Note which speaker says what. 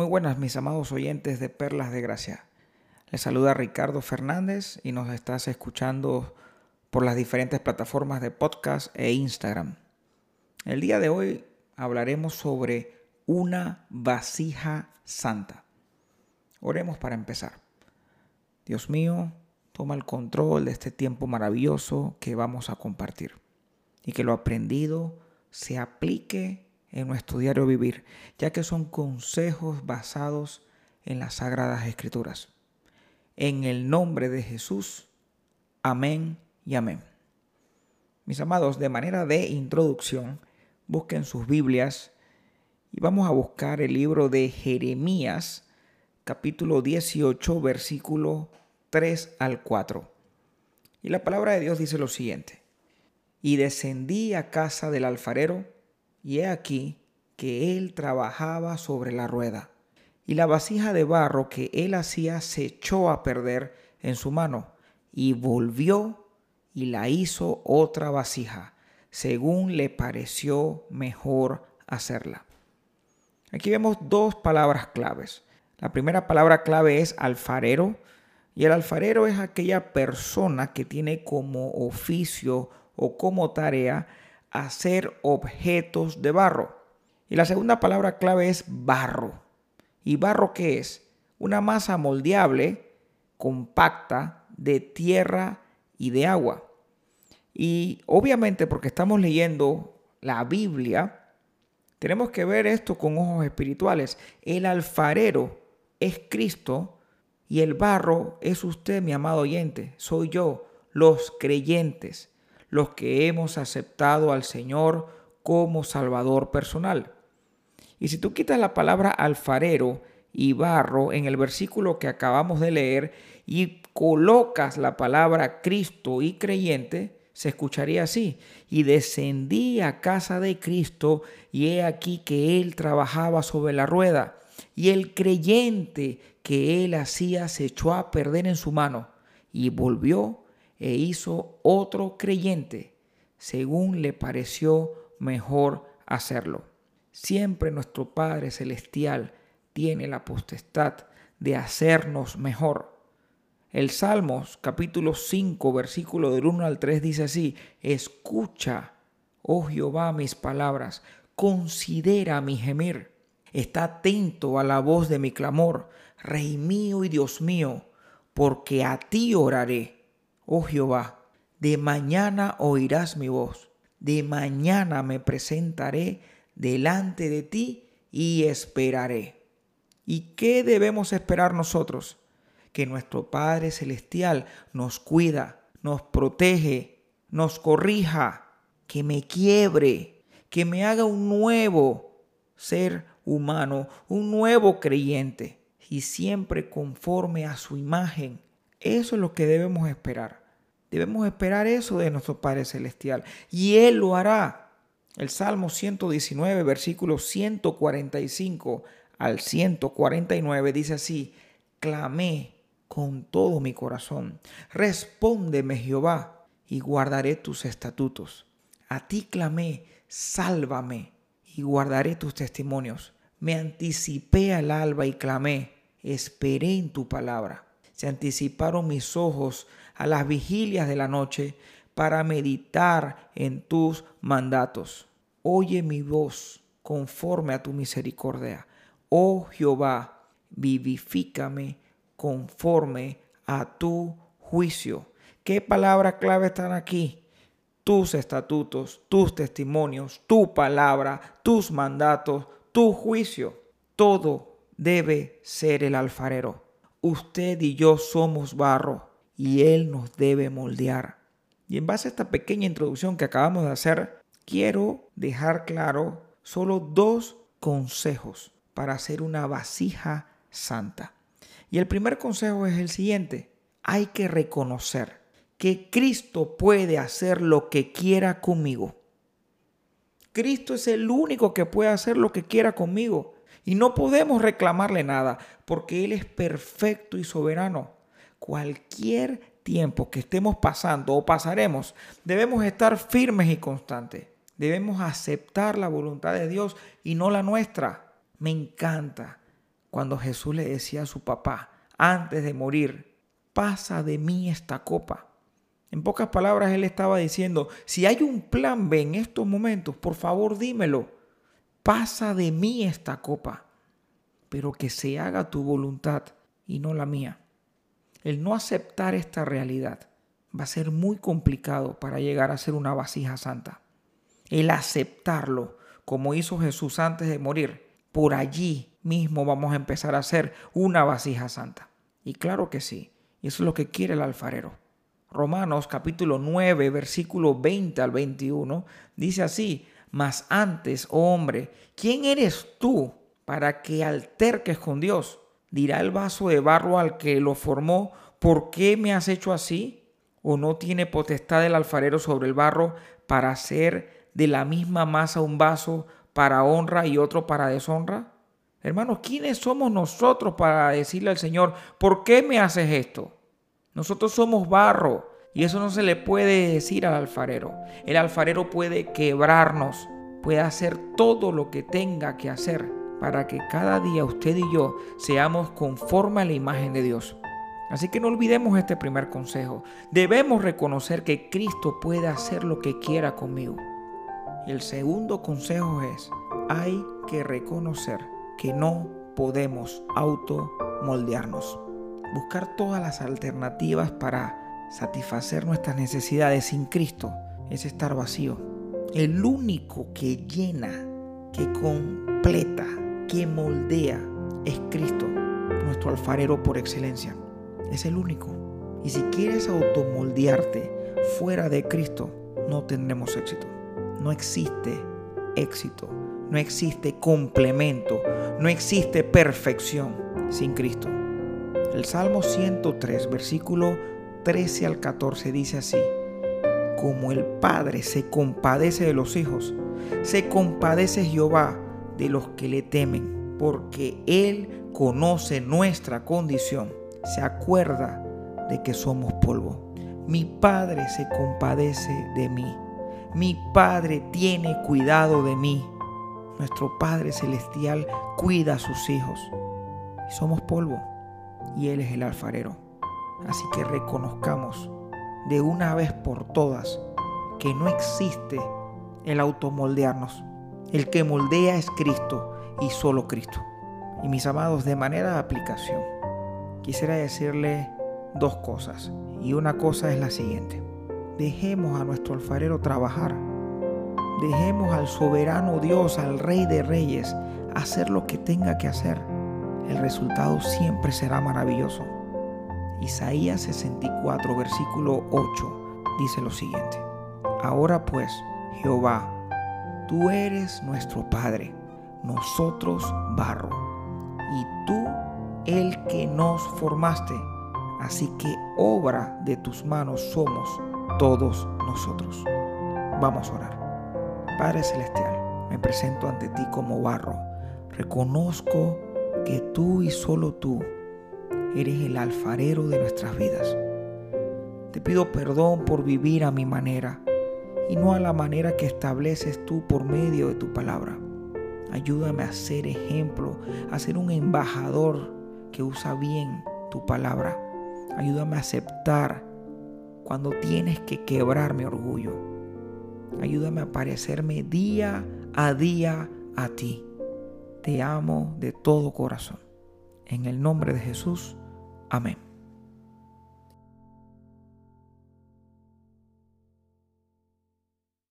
Speaker 1: Muy buenas mis amados oyentes de Perlas de Gracia. Les saluda Ricardo Fernández y nos estás escuchando por las diferentes plataformas de podcast e Instagram. El día de hoy hablaremos sobre una vasija santa. Oremos para empezar. Dios mío, toma el control de este tiempo maravilloso que vamos a compartir y que lo aprendido se aplique en nuestro diario vivir, ya que son consejos basados en las sagradas escrituras. En el nombre de Jesús, amén y amén. Mis amados, de manera de introducción, busquen sus Biblias y vamos a buscar el libro de Jeremías, capítulo 18, versículo 3 al 4. Y la palabra de Dios dice lo siguiente. Y descendí a casa del alfarero, y he aquí que él trabajaba sobre la rueda, y la vasija de barro que él hacía se echó a perder en su mano, y volvió y la hizo otra vasija, según le pareció mejor hacerla. Aquí vemos dos palabras claves. La primera palabra clave es alfarero, y el alfarero es aquella persona que tiene como oficio o como tarea hacer objetos de barro. Y la segunda palabra clave es barro. ¿Y barro qué es? Una masa moldeable, compacta, de tierra y de agua. Y obviamente porque estamos leyendo la Biblia, tenemos que ver esto con ojos espirituales. El alfarero es Cristo y el barro es usted, mi amado oyente, soy yo, los creyentes los que hemos aceptado al Señor como Salvador personal. Y si tú quitas la palabra alfarero y barro en el versículo que acabamos de leer y colocas la palabra Cristo y creyente, se escucharía así. Y descendí a casa de Cristo y he aquí que Él trabajaba sobre la rueda. Y el creyente que Él hacía se echó a perder en su mano y volvió e hizo otro creyente según le pareció mejor hacerlo. Siempre nuestro Padre Celestial tiene la potestad de hacernos mejor. El Salmos capítulo 5 versículo del 1 al 3 dice así, escucha, oh Jehová, mis palabras, considera mi gemir, está atento a la voz de mi clamor, Rey mío y Dios mío, porque a ti oraré oh Jehová, de mañana oirás mi voz, de mañana me presentaré delante de ti y esperaré. ¿Y qué debemos esperar nosotros? Que nuestro Padre Celestial nos cuida, nos protege, nos corrija, que me quiebre, que me haga un nuevo ser humano, un nuevo creyente, y siempre conforme a su imagen. Eso es lo que debemos esperar. Debemos esperar eso de nuestro Padre Celestial y Él lo hará. El Salmo 119, versículo 145 al 149 dice así, clamé con todo mi corazón, respóndeme Jehová y guardaré tus estatutos. A ti clamé, sálvame y guardaré tus testimonios. Me anticipé al alba y clamé, esperé en tu palabra. Se anticiparon mis ojos a las vigilias de la noche para meditar en tus mandatos. Oye mi voz conforme a tu misericordia. Oh Jehová, vivifícame conforme a tu juicio. ¿Qué palabra clave están aquí? Tus estatutos, tus testimonios, tu palabra, tus mandatos, tu juicio. Todo debe ser el alfarero. Usted y yo somos barro y Él nos debe moldear. Y en base a esta pequeña introducción que acabamos de hacer, quiero dejar claro solo dos consejos para hacer una vasija santa. Y el primer consejo es el siguiente. Hay que reconocer que Cristo puede hacer lo que quiera conmigo. Cristo es el único que puede hacer lo que quiera conmigo. Y no podemos reclamarle nada porque Él es perfecto y soberano cualquier tiempo que estemos pasando o pasaremos, debemos estar firmes y constantes. Debemos aceptar la voluntad de Dios y no la nuestra. Me encanta cuando Jesús le decía a su papá, antes de morir, pasa de mí esta copa. En pocas palabras, él estaba diciendo, si hay un plan B en estos momentos, por favor dímelo, pasa de mí esta copa, pero que se haga tu voluntad y no la mía. El no aceptar esta realidad va a ser muy complicado para llegar a ser una vasija santa. El aceptarlo, como hizo Jesús antes de morir, por allí mismo vamos a empezar a ser una vasija santa. Y claro que sí, eso es lo que quiere el alfarero. Romanos capítulo 9, versículo 20 al 21, dice así, mas antes, oh hombre, ¿quién eres tú para que alterques con Dios? Dirá el vaso de barro al que lo formó, ¿por qué me has hecho así? ¿O no tiene potestad el alfarero sobre el barro para hacer de la misma masa un vaso para honra y otro para deshonra? Hermanos, ¿quiénes somos nosotros para decirle al Señor, ¿por qué me haces esto? Nosotros somos barro y eso no se le puede decir al alfarero. El alfarero puede quebrarnos, puede hacer todo lo que tenga que hacer para que cada día usted y yo seamos conforme a la imagen de Dios. Así que no olvidemos este primer consejo. Debemos reconocer que Cristo puede hacer lo que quiera conmigo. El segundo consejo es, hay que reconocer que no podemos automoldearnos. Buscar todas las alternativas para satisfacer nuestras necesidades sin Cristo es estar vacío. El único que llena, que completa, que moldea es Cristo, nuestro alfarero por excelencia. Es el único. Y si quieres automoldearte fuera de Cristo, no tendremos éxito. No existe éxito, no existe complemento, no existe perfección sin Cristo. El Salmo 103, versículo 13 al 14 dice así, como el Padre se compadece de los hijos, se compadece Jehová de los que le temen, porque Él conoce nuestra condición, se acuerda de que somos polvo. Mi Padre se compadece de mí, mi Padre tiene cuidado de mí. Nuestro Padre Celestial cuida a sus hijos. Somos polvo y Él es el alfarero. Así que reconozcamos de una vez por todas que no existe el automoldearnos. El que moldea es Cristo y solo Cristo. Y mis amados, de manera de aplicación, quisiera decirle dos cosas. Y una cosa es la siguiente. Dejemos a nuestro alfarero trabajar. Dejemos al soberano Dios, al Rey de Reyes, hacer lo que tenga que hacer el resultado siempre será maravilloso. Isaías 64, versículo 8 dice lo siguiente. Ahora pues, Jehová, tú eres nuestro Padre, nosotros barro, y tú el que nos formaste. Así que obra de tus manos somos todos nosotros. Vamos a orar. Padre Celestial, me presento ante ti como barro. Reconozco que tú y solo tú eres el alfarero de nuestras vidas. Te pido perdón por vivir a mi manera y no a la manera que estableces tú por medio de tu palabra. Ayúdame a ser ejemplo, a ser un embajador que usa bien tu palabra. Ayúdame a aceptar cuando tienes que quebrar mi orgullo. Ayúdame a parecerme día a día a ti. Te amo de todo corazón. En el nombre de Jesús. Amén.